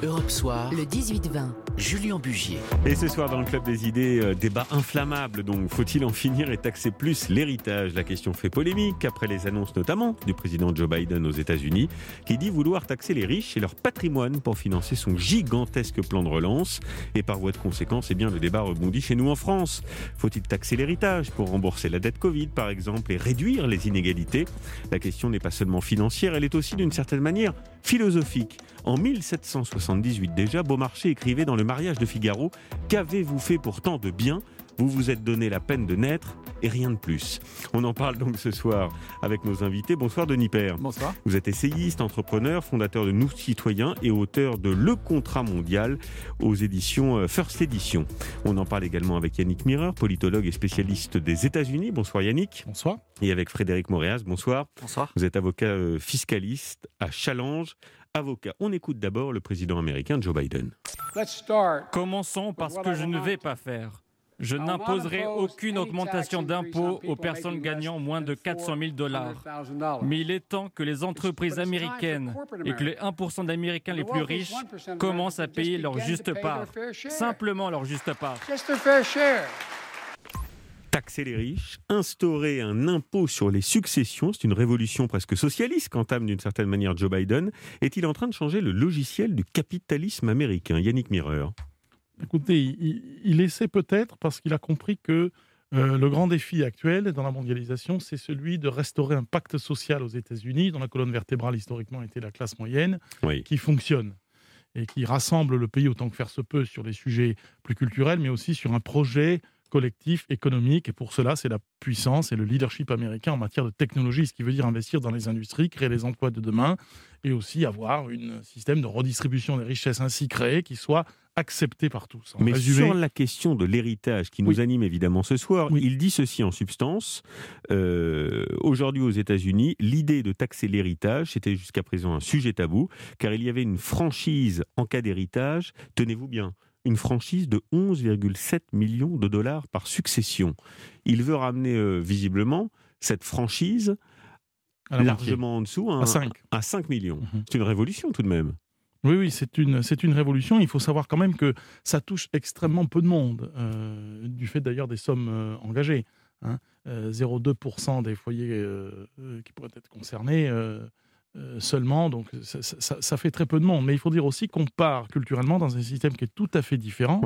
Europe Soir, le 18-20. Julien Bugier. Et ce soir dans le Club des idées, euh, débat inflammable. Donc faut-il en finir et taxer plus l'héritage? La question fait polémique après les annonces notamment du président Joe Biden aux États-Unis qui dit vouloir taxer les riches et leur patrimoine pour financer son gigantesque plan de relance. Et par voie de conséquence, eh bien, le débat rebondit chez nous en France. Faut-il taxer l'héritage pour rembourser la dette Covid par exemple et réduire les inégalités? La question n'est pas seulement financière, elle est aussi d'une certaine manière philosophique. En 1778 déjà, Beaumarchais écrivait dans le mariage de Figaro Qu'avez-vous fait pour tant de bien? Vous vous êtes donné la peine de naître et rien de plus. On en parle donc ce soir avec nos invités. Bonsoir Denis Père. Bonsoir. Vous êtes essayiste, entrepreneur, fondateur de Nous Citoyens et auteur de Le Contrat Mondial aux éditions euh, First Edition. On en parle également avec Yannick Mireur, politologue et spécialiste des États-Unis. Bonsoir Yannick. Bonsoir. Et avec Frédéric Moréas. Bonsoir. Bonsoir. Vous êtes avocat euh, fiscaliste à Challenge. Avocat. On écoute d'abord le président américain Joe Biden. Commençons par ce que je ne vais pas faire. Je n'imposerai aucune augmentation d'impôts aux personnes gagnant moins de 400 000 dollars. Mais il est temps que les entreprises américaines et que les 1% d'Américains les plus riches commencent à payer leur juste part. Simplement leur juste part. Taxer les riches, instaurer un impôt sur les successions, c'est une révolution presque socialiste qu'entame d'une certaine manière Joe Biden. Est-il en train de changer le logiciel du capitalisme américain? Yannick Mireur. Écoutez, il, essaie peut-être parce qu'il a compris que euh, le grand défi actuel dans la mondialisation, c'est celui de restaurer un pacte social aux États-Unis, dont la colonne vertébrale historiquement était la classe moyenne, qui fonctionne et qui rassemble le pays autant que faire se peut sur les sujets plus culturels, mais aussi sur un projet collectif, économique. Et pour cela, c'est la puissance et le leadership américain en matière de technologie, ce qui veut dire investir dans les industries, créer les emplois de demain et aussi avoir un système de redistribution des richesses ainsi créé qui soit accepté par tous. Mais sur la question de l'héritage qui nous anime évidemment ce soir, il dit ceci en substance. Euh, aujourd'hui aux États-Unis, l'idée de taxer l'héritage, c'était jusqu'à présent un sujet tabou, car il y avait une franchise en cas d'héritage, tenez-vous bien, une franchise de 11,7 millions de dollars par succession. Il veut ramener euh, visiblement cette franchise largement en dessous à 5. À 5 millions. Mhm. C'est une révolution tout de même. Oui, oui, c'est une, c'est une révolution. Il faut savoir quand même que ça touche extrêmement peu de monde, euh, du fait d'ailleurs des sommes euh, engagées. Hein. 0,2% des foyers qui pourraient être concernés seulement, donc ça, fait très peu de monde. Mais il faut dire aussi qu'on part culturellement dans un système qui est tout à fait différent,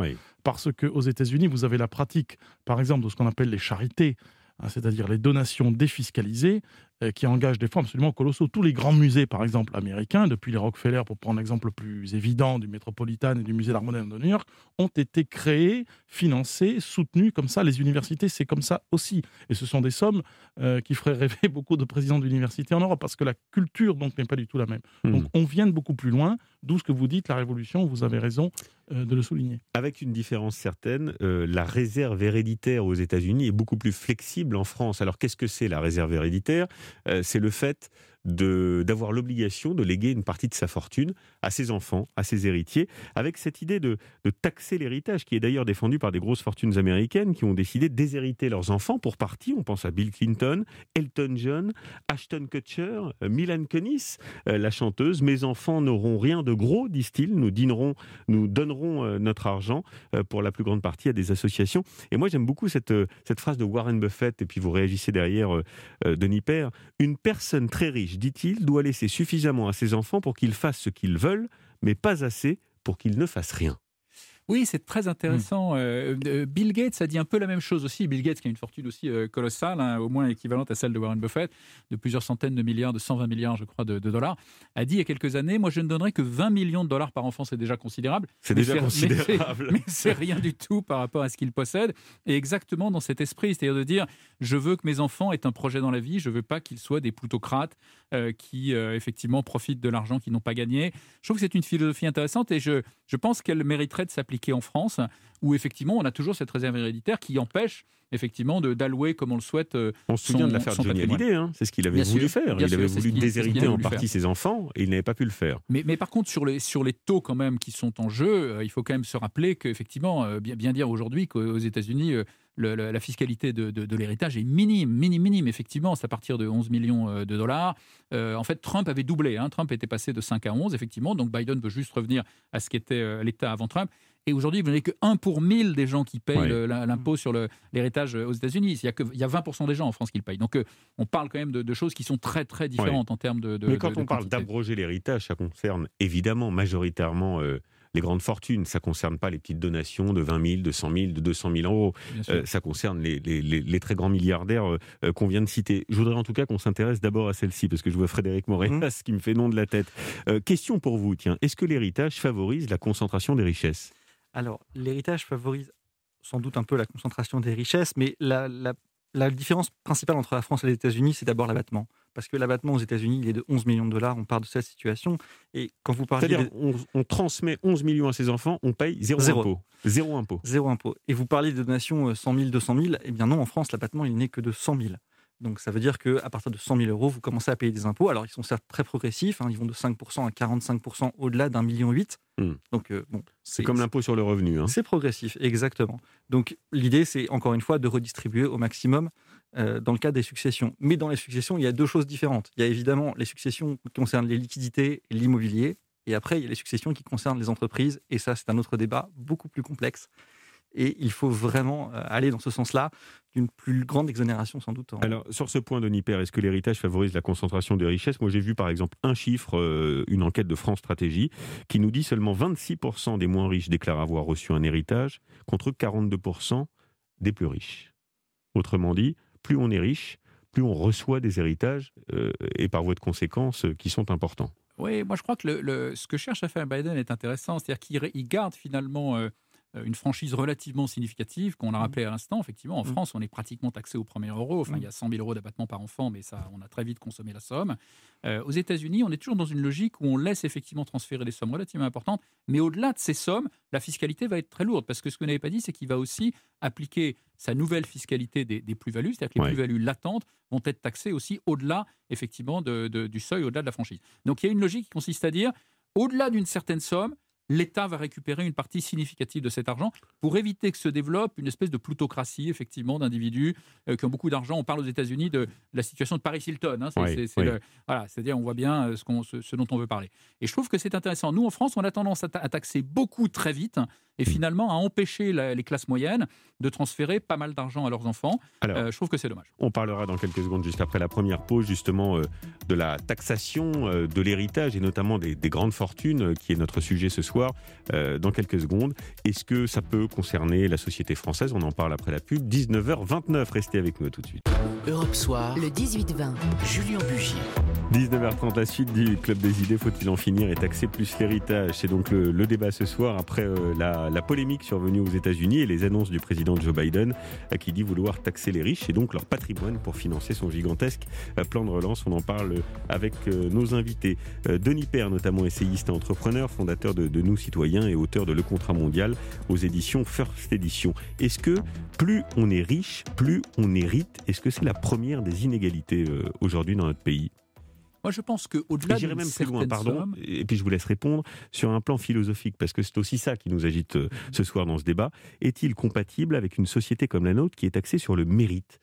parce qu'aux États-Unis, vous avez la pratique, par exemple, de ce qu'on appelle les charités, hein, c'est-à-dire les donations défiscalisées, euh, qui engagent des fonds absolument colossaux. Tous les grands musées, par exemple, américains, depuis les Rockefeller, pour prendre l'exemple le plus évident du Metropolitan et du musée d'art moderne de New York, ont été créés, financés, soutenus comme ça. Les universités, c'est comme ça aussi. Et ce sont des sommes euh, qui feraient rêver beaucoup de présidents d'universités en Europe, parce que la culture, donc, n'est pas du tout la même. Hmm. Donc, on vient de beaucoup plus loin, d'où ce que vous dites, la révolution, vous avez raison euh, de le souligner. Avec une différence certaine, la réserve héréditaire aux États-Unis est beaucoup plus flexible en France. Alors, qu'est-ce que c'est la réserve héréditaire? euh, c'est le fait d'avoir l'obligation de léguer une partie de sa fortune à ses enfants, à ses héritiers, avec cette idée de, taxer l'héritage, qui est d'ailleurs défendue par des grosses fortunes américaines qui ont décidé de déshériter leurs enfants pour partie. On pense à Bill Clinton, Elton John, Ashton Kutcher, euh, Milan Kunis, euh, la chanteuse. Mes enfants n'auront rien de gros, disent-ils. Nous dînerons, nous donnerons notre argent pour la plus grande partie à des associations. Et moi, j'aime beaucoup cette, cette phrase de Warren Buffett, et puis vous réagissez derrière, Denis Père. Une personne très riche, dit-il, doit laisser suffisamment à ses enfants pour qu'ils fassent ce qu'ils veulent, mais pas assez pour qu'ils ne fassent rien. Oui, c'est très intéressant. Mm. Euh, euh, Bill Gates a dit un peu la même chose aussi. Bill Gates, qui a une fortune aussi euh, colossale, hein, au moins équivalente à celle de Warren Buffett, de plusieurs centaines de milliards, de 120 milliards, je crois, de, dollars, a dit il y a quelques années Moi, je ne donnerai que 20 millions de dollars par enfant, c'est déjà considérable. C'est déjà considérable. Mais c'est rien du tout par rapport à ce qu'il possède. Et exactement dans cet esprit, c'est-à-dire de dire Je veux que mes enfants aient un projet dans la vie, je ne veux pas qu'ils soient des plutocrates qui, effectivement, profitent de l'argent qu'ils n'ont pas gagné. Je trouve que c'est une philosophie intéressante et je, je pense qu'elle mériterait de s'appliquer en France, où effectivement on a toujours cette réserve héréditaire qui empêche effectivement d'allouer comme on le souhaite. Euh, on se souvient de l'affaire Johnny Hallyday, hein. c'est ce qu'il avait voulu faire. Il avait voulu déshériter en partie ses enfants et il n'avait pas pu le faire. Mais, mais, par contre, sur les, sur les taux quand même qui sont en jeu, euh, il faut quand même se rappeler qu'effectivement, euh, bien, bien dire aujourd'hui qu'aux États-Unis, la fiscalité de, l'héritage est minime, minime, minime. Effectivement, c'est à partir de 11 millions de dollars. Euh, en fait, Trump avait doublé. Hein. Trump était passé de 5 à 11, effectivement. Donc Biden veut juste revenir à ce qu'était euh, l'État avant Trump. Et aujourd'hui, vous n'avez que 1 pour 1000 des gens qui payent l'impôt sur l'héritage aux États-Unis. Il y a, que, il y a 20% des gens en France qui le payent. Donc on parle quand même de, choses qui sont très, très différentes en termes de. Mais quand on parle d'abroger l'héritage, ça concerne évidemment majoritairement les grandes fortunes. Ça ne concerne pas les petites donations de 20 000, de 100 000, de 200 000 euros. Euh, ça concerne les, très grands milliardaires euh, euh, qu'on vient de citer. Je voudrais en tout cas qu'on s'intéresse d'abord à celle-ci, parce que je vois Frédéric Morenas mmh. qui me fait nom de la tête. question pour vous, tiens. Est-ce que l'héritage favorise la concentration des richesses? Alors, l'héritage favorise sans doute un peu la concentration des richesses, mais la, la différence principale entre la France et les États-Unis, c'est d'abord l'abattement parce que l'abattement aux États-Unis, il est de 11 millions de dollars. On part de cette situation. Et quand vous parlez. C'est-à-dire, on, transmet 11 millions à ses enfants, on paye zéro, impôt. Zéro impôt. Zéro impôt. Et vous parlez de donations 100 000, 200 000. Eh bien non, en France, l'abattement, il n'est que de 100 000. Donc ça veut dire qu'à partir de 100 000 euros, vous commencez à payer des impôts. Alors ils sont certes très progressifs, hein. ils vont de 5% à 45% au-delà d'un million huit. Hmm. Donc euh, bon, c'est comme l'impôt sur le revenu. Hein. C'est progressif, exactement. Donc l'idée, c'est encore une fois de redistribuer au maximum euh, dans le cas des successions. Mais dans les successions, il y a deux choses différentes. Il y a évidemment les successions qui concernent les liquidités et l'immobilier. Et après, il y a les successions qui concernent les entreprises. Et ça, c'est un autre débat beaucoup plus complexe. Et il faut vraiment euh, aller dans ce sens-là, d'une plus grande exonération sans doute. Alors, sur ce point, Denis Père, est-ce que l'héritage favorise la concentration des richesses? Moi, j'ai vu par exemple un chiffre, euh, une enquête de France Stratégie, qui nous dit seulement 26% des moins riches déclarent avoir reçu un héritage, contre 42% des plus riches. Autrement dit, plus on est riche, plus on reçoit des héritages euh, et par voie de conséquence euh, qui sont importants. Oui, moi je crois que le, ce que cherche à faire Biden est intéressant, c'est-à-dire qu'il garde finalement euh, une franchise relativement significative qu'on a mmh. rappelé à l'instant. Effectivement, en mmh. France, on est pratiquement taxé au premier euro. Enfin, il y a 100 000 euros d'abattement par enfant, mais ça, on a très vite consommé la somme. aux États-Unis, on est toujours dans une logique où on laisse effectivement transférer des sommes relativement importantes, mais au-delà de ces sommes, la fiscalité va être très lourde parce que ce que vous n'avez pas dit, c'est qu'il va aussi appliquer sa nouvelle fiscalité des, plus-values, c'est-à-dire que les plus-values latentes vont être taxées aussi au-delà, effectivement, du seuil, au-delà de la franchise. Donc il y a une logique qui consiste à dire, au-delà d'une certaine somme, l'État va récupérer une partie significative de cet argent pour éviter que se développe une espèce de plutocratie, effectivement, d'individus euh, qui ont beaucoup d'argent. On parle aux États-Unis de, la situation de Paris Hilton. Hein. c'est, à dire on voit bien euh, ce, ce, dont on veut parler. Et je trouve que c'est intéressant. Nous, en France, on a tendance à, taxer beaucoup très vite et finalement à empêcher les classes moyennes de transférer pas mal d'argent à leurs enfants. Euh, je trouve que c'est dommage. On parlera dans quelques secondes, juste après la première pause, justement, de la taxation de l'héritage et notamment des, des grandes fortunes, qui est notre sujet ce soir. Euh, dans quelques secondes. Est-ce que ça peut concerner la société française? On en parle après la pub. 19h29, restez avec nous tout de suite. Europe Soir, le 18-20, Julien Bugier. 19h30, la suite du Club des idées, faut-il en finir et taxer plus l'héritage C'est donc le, débat ce soir après euh, la, polémique survenue aux États-Unis et les annonces du président Joe Biden euh, qui dit vouloir taxer les riches et donc leur patrimoine pour financer son gigantesque plan de relance. On en parle avec nos invités. Denis Père, notamment essayiste et entrepreneur, fondateur de, Nous citoyen et auteur de Le Contrat mondial aux éditions First Edition. Est-ce que plus on est riche, plus on hérite? Est-ce que c'est la première des inégalités euh, aujourd'hui dans notre pays? Moi, je pense qu'au-delà de même plus loin, pardon, et puis je vous laisse répondre sur un plan philosophique, parce que c'est aussi ça qui nous agite euh, ce soir dans ce débat. Est-il compatible avec une société comme la nôtre qui est axée sur le mérite?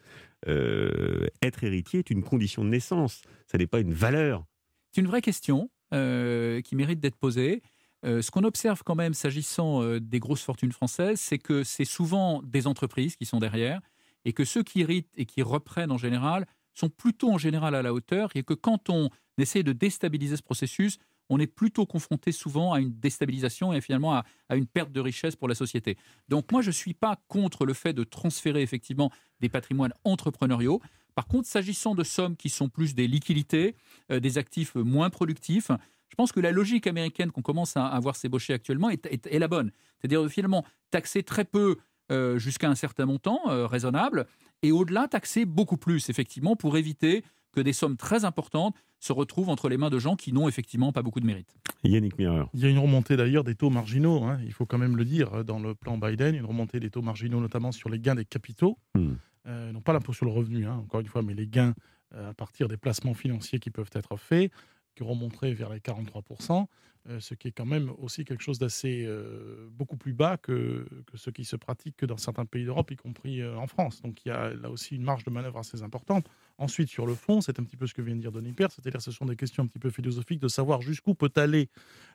Euh, Être héritier est une condition de naissance, ça n'est pas une valeur. C'est une vraie question qui mérite d'être posée. Euh, ce qu'on observe quand même s'agissant euh, des grosses fortunes françaises, c'est que c'est souvent des entreprises qui sont derrière et que ceux qui héritent et qui reprennent en général sont plutôt en général à la hauteur et que quand on essaie de déstabiliser ce processus, on est plutôt confronté souvent à une déstabilisation et finalement à, à une perte de richesse pour la société. Donc moi, je ne suis pas contre le fait de transférer effectivement des patrimoines entrepreneuriaux. Par contre, s'agissant de sommes qui sont plus des liquidités, euh, des actifs moins productifs, je pense que la logique américaine qu'on commence à, voir s'ébaucher actuellement est, la bonne. C'est-à-dire finalement taxer très peu euh, jusqu'à un certain montant euh, raisonnable et au-delà taxer beaucoup plus, effectivement, pour éviter que des sommes très importantes se retrouvent entre les mains de gens qui n'ont effectivement pas beaucoup de mérite. Yannick Mirreur. Il y a une remontée d'ailleurs des taux marginaux, hein, il faut quand même le dire, dans le plan Biden, une remontée des taux marginaux notamment sur les gains des capitaux, hmm. euh, non pas l'impôt sur le revenu, hein, encore une fois, mais les gains à partir des placements financiers qui peuvent être faits. Qui remonterait vers les 43%. Euh, ce qui est quand même aussi quelque chose d'assez euh, beaucoup plus bas que, que, ce qui se pratique que dans certains pays d'Europe, y compris euh, en France. Donc il y a là aussi une marge de manœuvre assez importante. Ensuite, sur le fond, c'est un petit peu ce que vient de dire Denis Père, c'est-à-dire ce sont des questions un petit peu philosophiques de savoir jusqu'où peut aller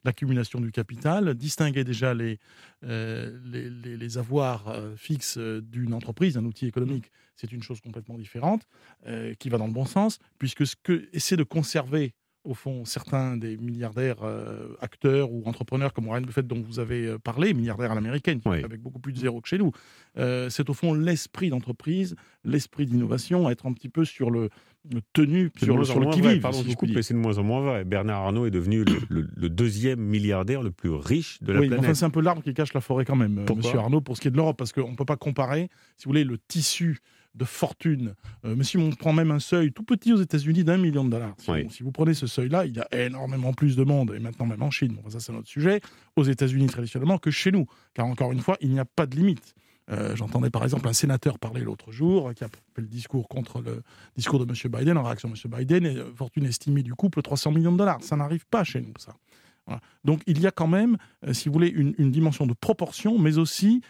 l'accumulation du capital, distinguer déjà les, les, avoirs fixes d'une entreprise, d'un outil économique, c'est une chose complètement différente, qui va dans le bon sens, puisque ce que essaie de conserver au fond, certains des milliardaires euh, acteurs ou entrepreneurs comme Warren Buffett dont vous avez euh, parlé, milliardaires à l'américaine, avec beaucoup plus de zéro que chez nous, euh, c'est au fond l'esprit d'entreprise, l'esprit d'innovation, être un petit peu sur le, tenu, sur le, sur le qui-vive. Pardon, je coupe, mais c'est de moins en moins vrai. Bernard Arnault est devenu le, deuxième milliardaire le plus riche de la oui, planète. Enfin, c'est un peu l'arbre qui cache la forêt quand même, Monsieur Arnault, pour ce qui est de l'Europe, parce qu'on ne peut pas comparer, si vous voulez, le tissu de fortune. Euh, mais si on prend même un seuil tout petit aux États-Unis d'un million de dollars, si, vous prenez ce seuil-là, il y a énormément plus de monde, et maintenant même en Chine, bon, ça c'est notre sujet, aux États-Unis traditionnellement que chez nous. Car encore une fois, il n'y a pas de limite. Euh, j'entendais par exemple un sénateur parler l'autre jour, qui a fait le discours contre le discours de M. Biden, en réaction à M. Biden, et euh, fortune estimée du couple 300 millions de dollars. Ça n'arrive pas chez nous, ça. Donc il y a quand même, euh, si vous voulez, une, dimension de proportion, mais aussi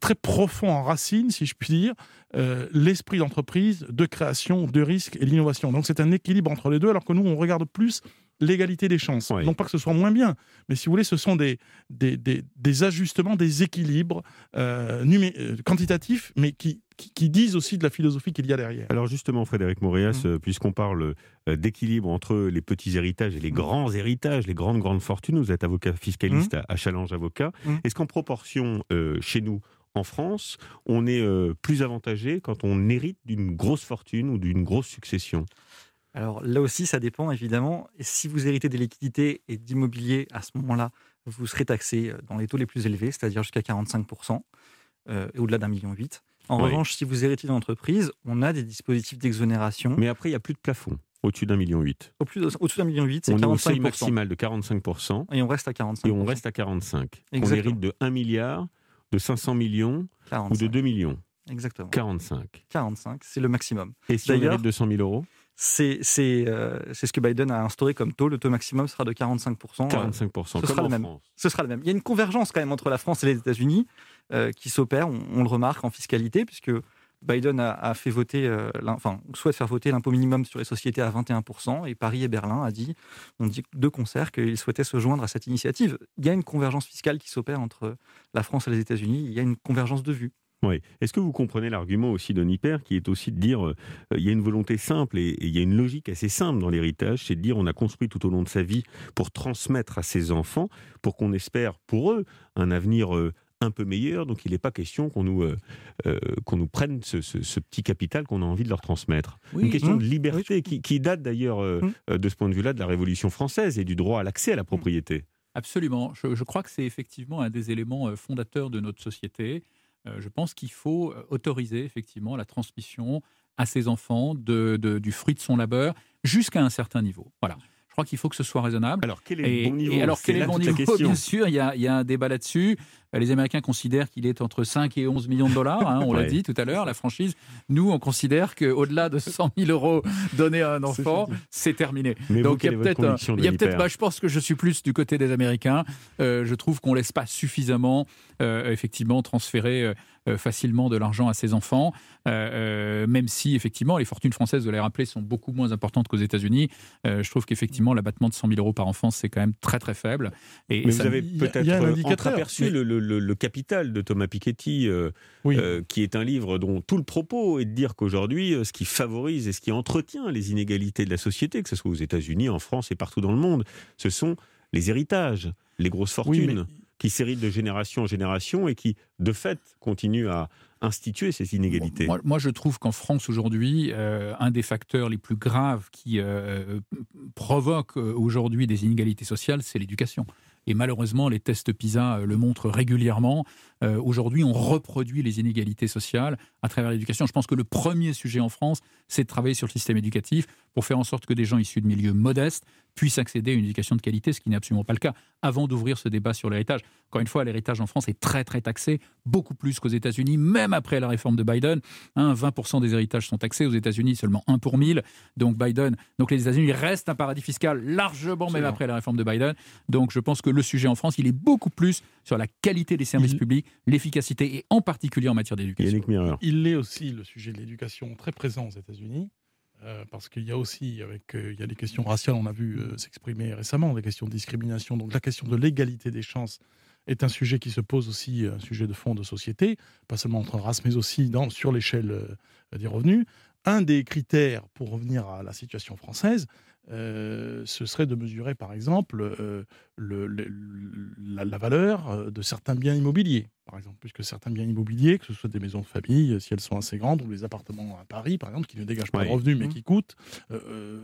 très profond en racine, si je puis dire, l'esprit d'entreprise, de création, de risque et l'innovation. Donc c'est un équilibre entre les deux, alors que nous, on regarde plus l'égalité des chances. Non pas que ce soit moins bien, mais si vous voulez, ce sont des, des, des, ajustements, des équilibres quantitatifs, mais qui, qui, disent aussi de la philosophie qu'il y a derrière. Alors justement, Frédéric Mourias, mmh. puisqu'on parle euh, d'équilibre entre les petits héritages et les mmh. grands héritages, les grandes, grandes fortunes, vous êtes avocat fiscaliste mmh. à, Challenge Avocat, est-ce qu'en proportion, euh, chez nous, en France, on est euh, plus avantagé quand on hérite d'une grosse fortune ou d'une grosse succession? Alors là aussi, ça dépend évidemment. Si vous héritez des liquidités et d'immobilier, à ce moment-là, vous serez taxé dans les taux les plus élevés, c'est-à-dire jusqu'à 45%, et au-delà d'un million huit. En revanche, si vous héritez d'une entreprise, on a des dispositifs d'exonération. Mais après, il n'y a plus de plafond. Au-dessus d'un million huit. Au-dessus d'un million huit, c'est 45%. On est au seuil maximal de 45%. Et on reste à 45%. Et on reste à 45. On hérite de 1 milliard, de 500 millions ou de 2 millions. Exactement. 45. 45, c'est le maximum. Et si on hérite 200 000 euros? C'est euh, c'est ce que Biden a instauré comme taux. Le taux maximum sera de 45%. 45%, ce sera le même. Ce sera le même. Il y a une convergence quand même entre la France et les États-Unis euh, qui s'opère, on, le remarque en fiscalité, puisque Biden a, fait voter, euh, enfin, souhaite faire voter l'impôt minimum sur les sociétés à 21%, et Paris et Berlin a dit, on dit de concert qu'ils souhaitaient se joindre à cette initiative. Il y a une convergence fiscale qui s'opère entre la France et les États-Unis, il y a une convergence de vues. Oui. Est-ce que vous comprenez l'argument aussi de Nipper, qui est aussi de dire euh, il y a une volonté simple et, il y a une logique assez simple dans l'héritage, c'est de dire on a construit tout au long de sa vie pour transmettre à ses enfants, pour qu'on espère pour eux un avenir euh, un peu meilleur. Donc il n'est pas question qu'on nous, euh, qu'on nous prenne ce, petit capital qu'on a envie de leur transmettre. Une question de mmh. liberté qui, date d'ailleurs mmh. de ce point de vue-là de la Révolution française et du droit à l'accès à la propriété. Absolument. je crois que c'est effectivement un des éléments fondateurs de notre société. Euh, je pense qu'il faut euh, autoriser effectivement la transmission à ses enfants de, du fruit de son labeur jusqu'à un certain niveau. Voilà. Je crois qu'il faut que ce soit raisonnable. Alors, quel est le bon niveau? alors, quel est, le bon niveau? Bien sûr, il y, a, il y, a, un débat là-dessus. Les Américains considèrent qu'il est entre 5 et 11 millions de dollars, hein, on l'a dit tout à l'heure, la franchise. Nous, on considère qu'au-delà de 100 000 euros donnés à un enfant, c'est terminé. Donc, il y a peut-être. Il y a peut-être. Bah, je pense que je suis plus du côté des Américains. Euh, je trouve qu'on laisse pas suffisamment, euh, effectivement, transférer euh, facilement de l'argent à ses enfants, même si, effectivement, les fortunes françaises, de les rappeler, sont beaucoup moins importantes qu'aux États-Unis. je trouve qu'effectivement, l'abattement de 100 000 euros par enfant, c'est quand même très, très faible. Et, Mais vous avez peut-être aperçu le le, Capital de Thomas Piketty, euh, euh, qui est un livre dont tout le propos est de dire qu'aujourd'hui, euh, ce qui favorise et ce qui entretient les inégalités de la société, que ce soit aux États-Unis, en France et partout dans le monde, ce sont les héritages, les grosses fortunes. qui s'héritent de génération en génération et qui, de fait, continuent à instituer ces inégalités. Moi, je trouve qu'en France aujourd'hui, un des facteurs les plus graves qui provoque aujourd'hui des inégalités sociales, c'est l'éducation. Et malheureusement, les tests PISA le montrent régulièrement. Aujourd'hui, on reproduit les inégalités sociales à travers l'éducation. Je pense que le premier sujet en France, c'est de travailler sur le système éducatif pour faire en sorte que des gens issus de milieux modestes puissent accéder à une éducation de qualité, ce qui n'est absolument pas le cas, avant d'ouvrir ce débat sur l'héritage. Encore une fois, l'héritage en France est très très taxé, beaucoup plus qu'aux États-Unis, même après la réforme de Biden. 20% hein, des héritages sont taxés, aux États-Unis seulement 1 pour 1000. Donc Biden, donc les États-Unis restent un paradis fiscal largement, même après la réforme de Biden. Donc je pense que le sujet en France, il est beaucoup plus sur la qualité des services publics, l'efficacité et en particulier en matière d'éducation. Il est aussi le sujet de l'éducation très présent aux États-Unis. Euh, parce qu'il y a aussi, avec, euh, il y a des questions raciales, on a vu euh, s'exprimer récemment, des questions de discrimination. Donc la question de l'égalité des chances est un sujet qui se pose aussi, un sujet de fond de société, pas seulement entre races, mais aussi dans, sur l'échelle des revenus. Un des critères, pour revenir à la situation française, euh, ce serait de mesurer, par exemple, euh, le, la, valeur euh, de certains biens immobiliers. Par exemple, puisque certains biens immobiliers, que ce soit des maisons de famille, si elles sont assez grandes, ou des appartements à Paris, par exemple, qui ne dégagent pas de revenus, mais mmh. qui coûtent,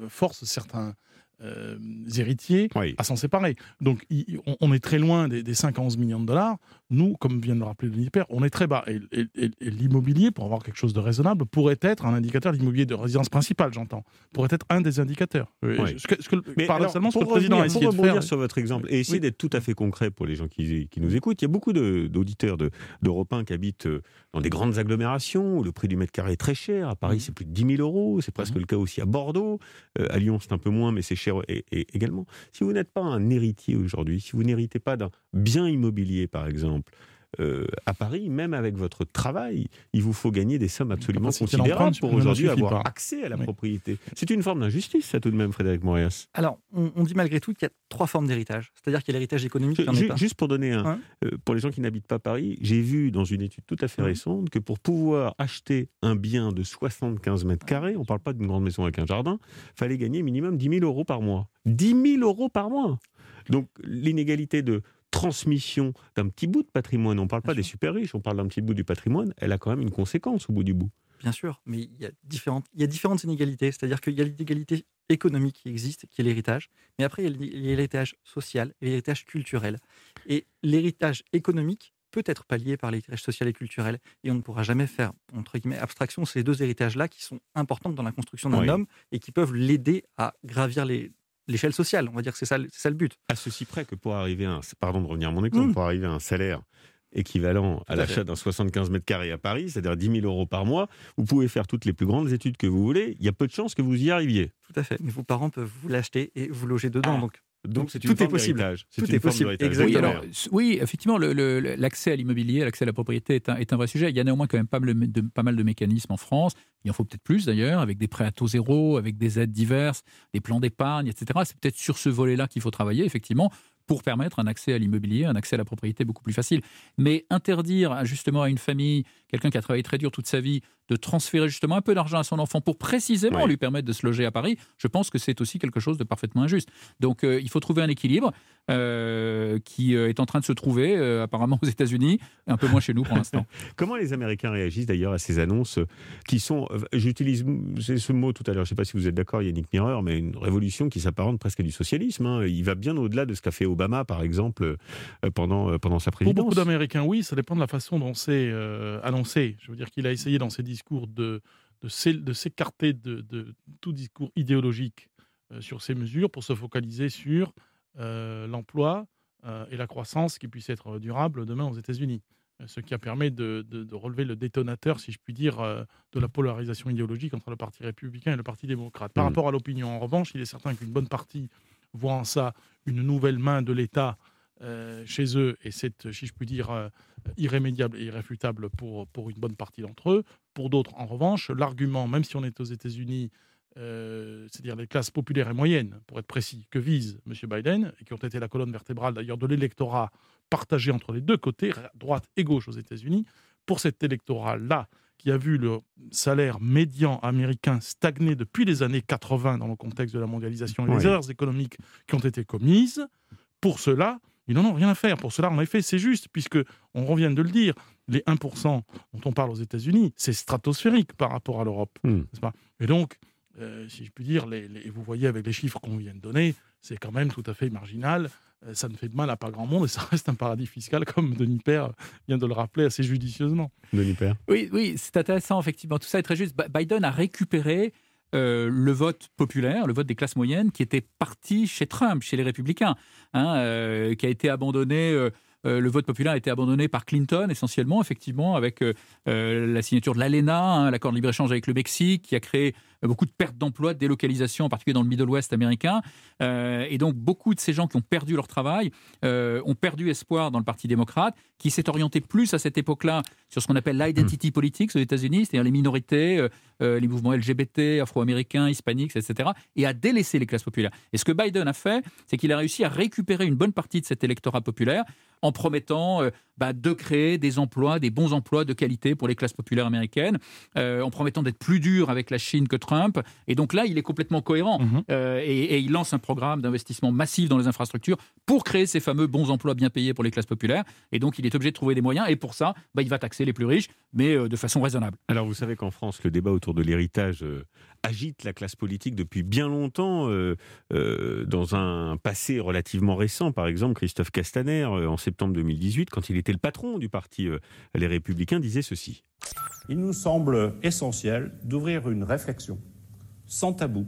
forcent certains euh, héritiers à s'en séparer. Donc on, est très loin des, des 5 à 11 millions de dollars. Nous, comme vient de le rappeler Denis Père, on est très bas. Et, l'immobilier, pour avoir quelque chose de raisonnable, pourrait être un indicateur, l'immobilier de résidence principale, j'entends, pourrait être un des indicateurs. Ce que, ce que, Mais paradoxalement, ce que le président a essayé de faire... sur votre exemple et essayer d'être tout à fait concret pour les gens qui, qui nous écoutent, il y a beaucoup d'auditeurs d'Européens qui habitent euh, dans des grandes agglomérations où le prix du mètre carré est très cher. À Paris, mmh. c'est plus de 10 000 euros. C'est presque mmh. le cas aussi à Bordeaux. Euh, à Lyon, c'est un peu moins, mais c'est et, également. Si vous n'êtes pas un héritier aujourd'hui, si vous n'héritez pas d'un bien immobilier, par exemple, euh, à Paris, même avec votre travail, il vous faut gagner des sommes absolument considérables pour aujourd'hui avoir accès à la propriété. C'est une forme d'injustice, ça tout de même, Frédéric Morias. Alors, on, dit malgré tout qu'il y a trois formes d'héritage. C'est-à-dire qu'il y a l'héritage économique. juste pour donner un, euh, pour les gens qui n'habitent pas Paris, j'ai vu dans une étude tout à fait récente que pour pouvoir acheter un bien de 75 mètres carrés, on ne parle pas d'une grande maison avec un jardin, fallait gagner minimum 10 000 euros par mois. 10 000 euros par mois. Donc l'inégalité de transmission d'un petit bout de patrimoine, on ne parle pas des super riches, on parle d'un petit bout du patrimoine, elle a quand même une conséquence au bout du bout. Bien sûr, mais il y a différentes, il y a différentes inégalités. C'est-à-dire qu'il y a l'inégalité économique qui existe, qui est l'héritage, mais après il y a l'héritage social et l'héritage culturel. Et l'héritage économique peut être pallié par l'héritage social et culturel, et on ne pourra jamais faire, entre guillemets, abstraction ces deux héritages-là qui sont importants dans la construction d'un homme et qui peuvent l'aider à gravir les, l'échelle sociale. On va dire que c'est ça, ça, le but. À ceci près que pour arriver à un, pardon de revenir à mon exemple, mmh. pour arriver à un salaire équivalent à l'achat d'un 75 mètres carrés à Paris, c'est-à-dire 10 000 euros par mois, vous pouvez faire toutes les plus grandes études que vous voulez. Il y a peu de chances que vous y arriviez. Tout à fait. Mais vos parents peuvent vous l'acheter et vous loger dedans. Ah. Donc donc, c'est tout est possible. Tout est possible. Exactement. Oui, effectivement, l'accès à l'immobilier, l'accès à la propriété est un, est un, vrai sujet. Il y a néanmoins quand même pas mal de, pas mal de mécanismes en France. Il en faut peut-être plus d'ailleurs, avec des prêts à taux zéro, avec des aides diverses, des plans d'épargne, etc. C'est peut-être sur ce volet-là qu'il faut travailler, effectivement, pour permettre un accès à l'immobilier, un accès à la propriété beaucoup plus facile. Mais interdire justement à une famille, quelqu'un qui a travaillé très dur toute sa vie, de transférer justement un peu d'argent à son enfant pour précisément lui permettre de se loger à Paris, je pense que c'est aussi quelque chose de parfaitement injuste. Donc euh, il faut trouver un équilibre euh, qui euh, est en train de se trouver apparemment aux États-Unis, un peu moins chez nous pour l'instant. Comment les Américains réagissent d'ailleurs à ces annonces qui sont, j'utilise ce mot tout à l'heure, je ne sais pas si vous êtes d'accord Yannick Mirreur, mais une révolution qui s'apparente presque à du socialisme. Hein. Il va bien au-delà de ce qu'a fait Obama par exemple pendant, pendant sa présidence. Pour beaucoup d'Américains, oui, ça dépend de la façon dont c'est annoncé. Je veux dire qu'il a essayé dans ses discours de, de s'écarter de, de, tout discours idéologique euh, sur ces mesures pour se focaliser sur euh, l'emploi euh, et la croissance qui puisse être durable demain aux États-Unis. Ce qui a permis de, relever le détonateur, si je puis dire, de la polarisation idéologique entre le Parti républicain et le Parti démocrate. Par mmh. rapport à l'opinion, en revanche, il est certain qu'une bonne partie voit en ça une nouvelle main de l'État chez eux, et c'est, si je puis dire, irrémédiable et irréfutable pour, pour une bonne partie d'entre eux. Pour d'autres, en revanche, l'argument, même si on est aux États-Unis, euh, c'est-à-dire les classes populaires et moyennes, pour être précis, que vise M. Biden, et qui ont été la colonne vertébrale d'ailleurs de l'électorat partagé entre les deux côtés, droite et gauche aux États-Unis, pour cet électorat-là, qui a vu le salaire médian américain stagner depuis les années 80 dans le contexte de la mondialisation et les erreurs économiques qui ont été commises, pour cela, ils n'en ont rien à faire. Pour cela, en effet, c'est juste, puisque, on revient de le dire, les 1% dont on parle aux États-Unis, c'est stratosphérique par rapport à l'Europe. Hmm. Et donc, euh, si je puis dire, les, vous voyez avec les chiffres qu'on vient de donner, c'est quand même tout à fait marginal ça ne fait de mal à pas grand monde et ça reste un paradis fiscal, comme Denis Père vient de le rappeler assez judicieusement. Denis Père. Oui, oui, c'est intéressant, effectivement. Tout ça est très juste. Biden a récupéré euh, le vote populaire, le vote des classes moyennes, qui était parti chez Trump, chez les républicains, hein, euh, qui a été abandonné. Le vote populaire a été abandonné par Clinton essentiellement, effectivement, avec la signature de l'ALENA, hein, l'accord de libre-échange avec le Mexique, qui a créé beaucoup de pertes d'emplois, de délocalisation, en particulier dans le Middle West américain. Euh, et donc, beaucoup de ces gens qui ont perdu leur travail euh, ont perdu espoir dans le Parti démocrate, qui s'est orienté plus à cette époque-là sur ce qu'on appelle l'identity politics aux États-Unis, c'est-à-dire les minorités, euh, les mouvements LGBT, afro-américains, hispaniques, etc., et a délaissé les classes populaires. Et ce que Biden a fait, c'est qu'il a réussi à récupérer une bonne partie de cet électorat populaire en promettant bah, de créer des emplois, des bons emplois de qualité pour les classes populaires américaines, en promettant d'être plus dur avec la Chine que Trump. Et donc là, il est complètement cohérent. Mhm. Euh, et, il lance un programme d'investissement massif dans les infrastructures pour créer ces fameux bons emplois bien payés pour les classes populaires. Et donc, il est obligé de trouver des moyens. Et pour ça, bah, il va taxer les plus riches, mais euh, de façon raisonnable. Alors, vous savez qu'en France, le débat autour de l'héritage euh, agite la classe politique depuis bien longtemps. dans un passé relativement récent, par exemple, Christophe Castaner, en septembre 2018, quand il était le patron du parti Les Républicains, disait ceci il nous semble essentiel d'ouvrir une réflexion sans tabou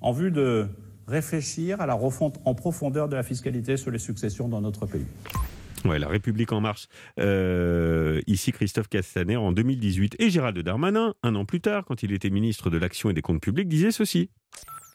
en vue de réfléchir à la refonte en profondeur de la fiscalité sur les successions dans notre pays. Ouais, la République en marche. Euh, ici, Christophe Castaner en 2018 et Gérald Darmanin, un an plus tard, quand il était ministre de l'Action et des Comptes Publics, disait ceci.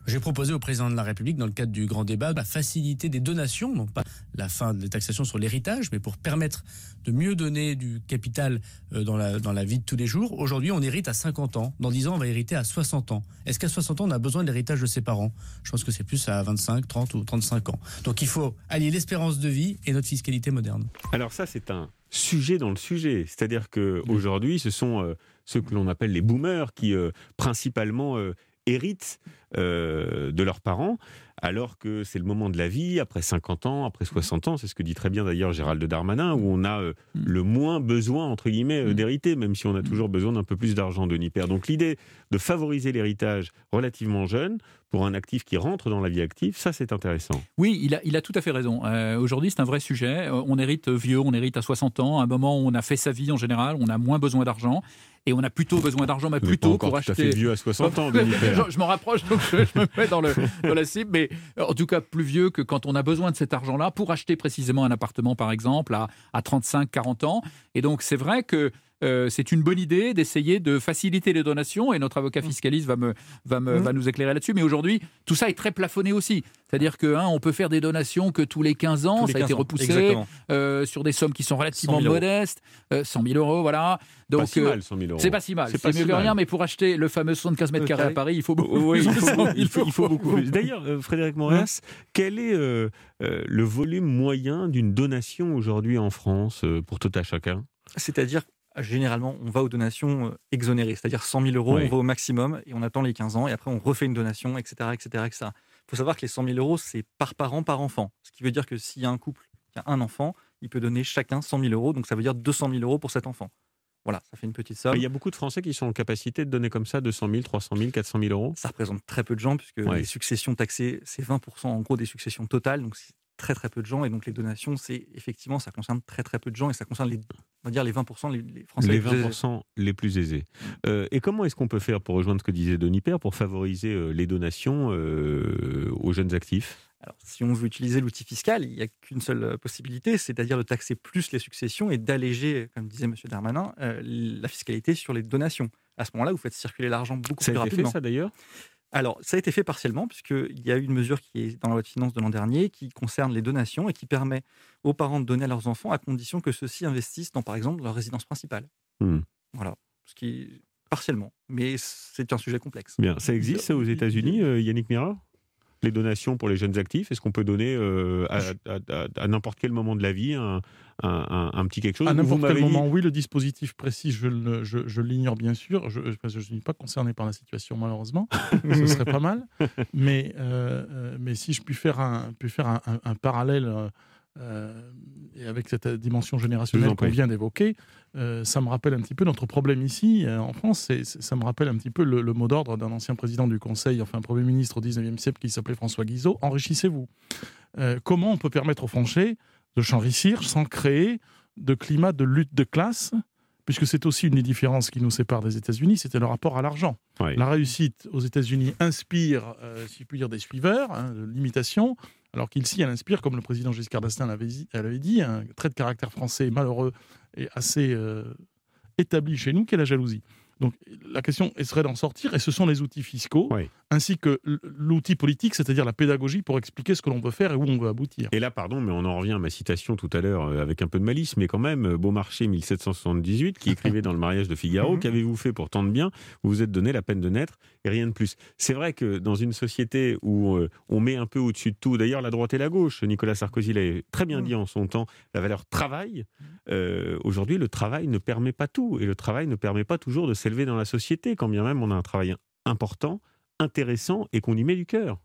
J'ai proposé au président de la République, dans le cadre du grand débat, la faciliter des donations, non pas la fin des taxations sur l'héritage, mais pour permettre de mieux donner du capital euh, dans la, dans la vie de tous les jours. Aujourd'hui, on hérite à 50 ans. Dans 10 ans, on va hériter à 60 ans. Est-ce qu'à 60 ans, on a besoin de l'héritage de ses parents? Je pense que c'est plus à 25, 30 ou 35 ans. Donc il faut allier l'espérance de vie et notre fiscalité moderne. Alors ça, c'est un sujet dans le sujet. C'est-à-dire qu'aujourd'hui, ce sont euh, ceux que l'on appelle les boomers qui, euh, principalement, héritent euh, de leurs parents, alors que c'est le moment de la vie, après 50 ans, après 60 ans, c'est ce que dit très bien d'ailleurs Gérald Darmanin, où on a euh, mm. le moins besoin, entre guillemets, euh, mm. d'hériter, même si on a toujours besoin d'un peu plus d'argent de Nipper. Donc l'idée de favoriser l'héritage relativement jeune, pour un actif qui rentre dans la vie active, ça c'est intéressant. Oui, il a, il a tout à fait raison. Aujourd'hui, c'est un vrai sujet. On hérite vieux, on hérite à 60 ans, à un moment où on a fait sa vie en général, on a moins besoin d'argent et on a plutôt besoin d'argent, mais plutôt pour acheter. fait vieux à 60 ans, je, je m'en rapproche, donc je, me mets dans, la cible, mais en tout cas plus vieux que quand on a besoin de cet argent-là pour acheter précisément un appartement, par exemple, à, à 35, 40 ans. Et donc c'est vrai que euh, c'est une bonne idée d'essayer de faciliter les donations et notre avocat mmh. fiscaliste va, me, va, me, mmh. va nous éclairer là-dessus. Mais aujourd'hui, tout ça est très plafonné aussi. C'est-à-dire qu'on hein, peut faire des donations que tous les 15 ans, ça a été repoussé euh, sur des sommes qui sont relativement modestes, 100 000 euros, voilà. Donc, pas si mal, 100 000 euros. C'est pas si mal. C'est mieux que rien, mais pour acheter le fameux 75 mètres carrés à Paris, il faut beaucoup. il, faut, beaucoup plus. D'ailleurs, euh, Frédéric Moras, quel est le volume moyen d'une donation aujourd'hui en France pour tout à chacun C'est-à-dire généralement, on va aux donations euh, exonérées, c'est-à-dire 100 000 euros, on va au maximum et on attend les 15 ans et après on refait une donation, etc. etc., etc. Il faut savoir que les 100 000 euros, c'est par parent, par enfant. Ce qui veut dire que s'il y a un couple qui a un enfant, il peut donner chacun 100 000 euros, donc ça veut dire 200 000 euros pour cet enfant. Voilà, ça fait une petite somme. Il y a beaucoup de Français qui sont en capacité de donner comme ça 200 000, 300 000, 400 000 euros. Ça représente très peu de gens, puisque les successions taxées, c'est 20% en gros des successions totales. Donc très très peu de gens et donc les donations c'est effectivement ça concerne très très peu de gens et ça concerne les on va dire les 20% les, Français les 20% les plus aisés. Euh, et comment est-ce qu'on peut faire pour rejoindre ce que disait Denis Père pour favoriser euh, les donations euh, aux jeunes actifs? Alors, si on veut utiliser l'outil fiscal, il n'y a qu'une seule possibilité, c'est-à-dire de taxer plus les successions et d'alléger, comme disait M. Darmanin, la fiscalité sur les donations. À ce moment-là, vous faites circuler l'argent beaucoup plus rapidement. Ça fait ça d'ailleurs? Alors, ça a été fait partiellement, puisqu'il y a eu une mesure qui est dans la loi de finances de l'an dernier, qui concerne les donations et qui permet aux parents de donner à leurs enfants à condition que ceux-ci investissent dans, par exemple, leur résidence principale. Hmm. Voilà, ce qui partiellement, mais c'est un sujet complexe. Bien, ça existe aux États-Unis, euh, Yannick Mira? Les donations pour les jeunes actifs? Est-ce qu'on peut donner euh, à, n'importe quel moment de la vie un, petit quelque chose? À n'importe quel moment, oui. Le dispositif précis, je, je, l'ignore bien sûr. Je ne suis pas concerné par la situation, malheureusement. Ce serait pas mal. Mais, euh, euh, mais si je puis faire un, puis faire un, parallèle euh, et avec cette dimension générationnelle qu'on vient d'évoquer, euh, ça me rappelle un petit peu notre problème ici euh, en France. ça me rappelle un petit peu le, mot d'ordre d'un ancien président du Conseil, enfin un Premier ministre au 19e siècle qui s'appelait François Guizot enrichissez-vous. comment on peut permettre aux Français de s'enrichir sans créer de climat de lutte de classe puisque c'est aussi une des différences qui nous sépare des États-Unis, c'était le rapport à l'argent. La réussite aux États-Unis inspire, si je puis dire, des suiveurs, hein, de l'imitation, alors qu'ici, elle inspire, comme le président Giscard d'Estaing l'avait dit, un trait de caractère français malheureux et assez euh, établi chez nous, qui est la jalousie. Donc la question serait d'en sortir, et ce sont les outils fiscaux, ainsi que l'outil politique, c'est-à-dire la pédagogie pour expliquer ce que l'on veut faire et où on veut aboutir. Et là, pardon, mais on en revient à ma citation tout à l'heure euh, avec un peu de malice, mais quand même, euh, Beaumarchais 1778, qui écrivait dans le mariage de Figaro, mhm. qu'avez-vous fait pour tant de bien Vous vous êtes donné la peine de naître et rien de plus. C'est vrai que dans une société où euh, on met un peu au-dessus de tout, d'ailleurs la droite et la gauche, Nicolas Sarkozy l'a très bien mhm. dit en son temps, la valeur travail, aujourd'hui le travail ne permet pas tout, et le travail ne permet pas toujours de s'élever dans la société, quand bien même on a un travail important, intéressant et qu'on y met du cœur.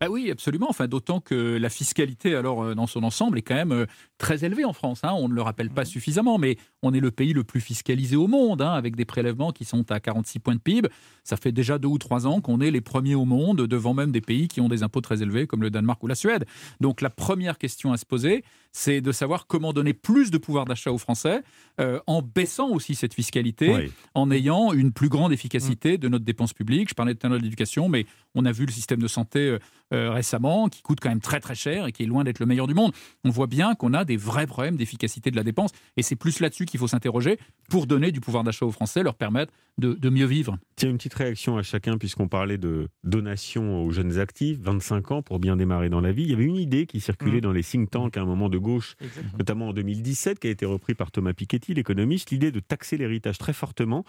Ah oui, absolument. Enfin, d'autant que la fiscalité, alors euh, dans son ensemble, est quand même euh, très élevée en France. Hein. On ne le rappelle pas mmh. suffisamment, mais on est le pays le plus fiscalisé au monde, hein, avec des prélèvements qui sont à 46 points de PIB. Ça fait déjà deux ou trois ans qu'on est les premiers au monde, devant même des pays qui ont des impôts très élevés, comme le Danemark ou la Suède. Donc la première question à se poser, c'est de savoir comment donner plus de pouvoir d'achat aux Français euh, en baissant aussi cette fiscalité, en ayant une plus grande efficacité de notre dépense publique. Je parlais tout à l'heure de l'éducation, mais on a vu le système de santé euh, récemment, qui coûte quand même très très cher et qui est loin d'être le meilleur du monde. On voit bien qu'on a des vrais problèmes d'efficacité de la dépense et c'est plus là-dessus qu'il faut s'interroger pour donner du pouvoir d'achat aux Français, leur permettre de, mieux vivre. Tiens, une petite réaction à chacun puisqu'on parlait de donation aux jeunes actifs, 25 ans pour bien démarrer dans la vie. Il y avait une idée qui circulait mmh. dans les think tanks à un moment de gauche, notamment en 2017, qui a été repris par Thomas Piketty, l'économiste, l'idée de taxer l'héritage très fortement,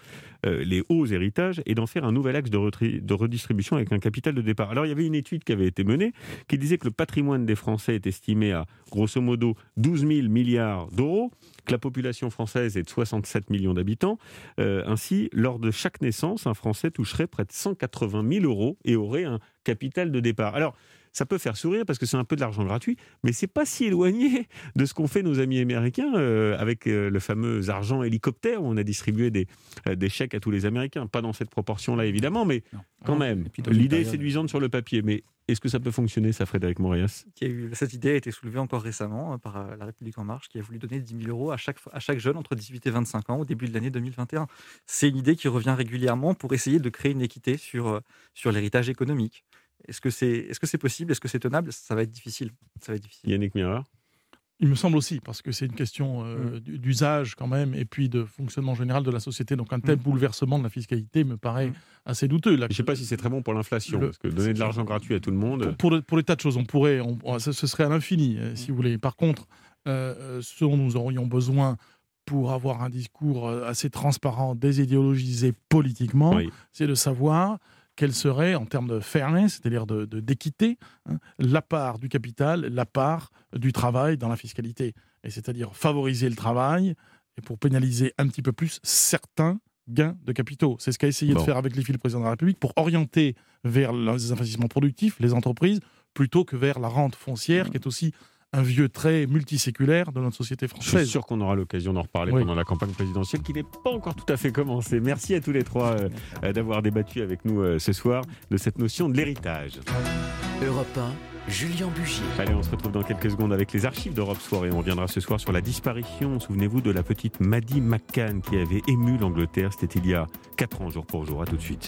euh, les hauts héritages, et d'en faire un nouvel axe de, de redistribution avec un capital de départ. Alors il y avait une étude qui avait été menée, qui disait que le patrimoine des Français est estimé à grosso modo 12 000 milliards d'euros, que la population française est de 67 millions d'habitants. Euh, ainsi, lors de chaque naissance, un Français toucherait près de 180 000 euros et aurait un capital de départ. Alors, ça peut faire sourire parce que c'est un peu de l'argent gratuit, mais c'est pas si éloigné de ce qu'ont fait nos amis américains euh, avec euh, le fameux argent hélicoptère où on a distribué des, euh, des chèques à tous les Américains. Pas dans cette proportion-là, évidemment, mais quand même. L'idée est séduisante sur le papier, mais est-ce que ça peut fonctionner, ça, Frédéric Morias Cette idée a été soulevée encore récemment par La République En Marche, qui a voulu donner 10 000 euros à chaque, à chaque jeune entre 18 et 25 ans au début de l'année 2021. C'est une idée qui revient régulièrement pour essayer de créer une équité sur, sur l'héritage économique. Est-ce que c'est est -ce c'est possible? Est-ce que c'est tenable? Ça va être difficile. Ça va être difficile. Yannick Mirard il me semble aussi, parce que c'est une question euh, mmh. d'usage quand même, et puis de fonctionnement général de la société. Donc un tel mmh. bouleversement de la fiscalité me paraît mmh. assez douteux. je ne sais pas si c'est très bon pour l'inflation, parce que donner de l'argent gratuit à tout le monde... Pour, pour, les tas de choses, on pourrait, on, ce serait à l'infini, euh, si vous voulez. Par contre, euh, ce dont nous aurions besoin pour avoir un discours assez transparent, désidéologisé politiquement, c'est de savoir quelle serait, en termes de fairness, c'est-à-dire d'équité, de, hein, la part du capital, la part du travail dans la fiscalité. Et c'est-à-dire favoriser le travail et pour pénaliser un petit peu plus certains gains de capitaux. C'est ce qu'a essayé de faire avec les fils le président de la République pour orienter vers les investissements productifs les entreprises plutôt que vers la rente foncière qui est aussi un vieux trait multiséculaire de notre société française. Je suis sûr qu'on aura l'occasion d'en reparler pendant la campagne présidentielle qui n'est pas encore tout à fait commencée. Merci à tous les trois euh, euh, d'avoir débattu avec nous euh, ce soir de cette notion de l'héritage. Europe 1, Julien Bugier. Allez, on se retrouve dans quelques secondes avec les archives d'Europe Soir et on reviendra ce soir sur la disparition, souvenez-vous, de la petite Maddie McCann qui avait ému l'Angleterre. C'était il y a 4 ans, jour pour jour. À tout de suite.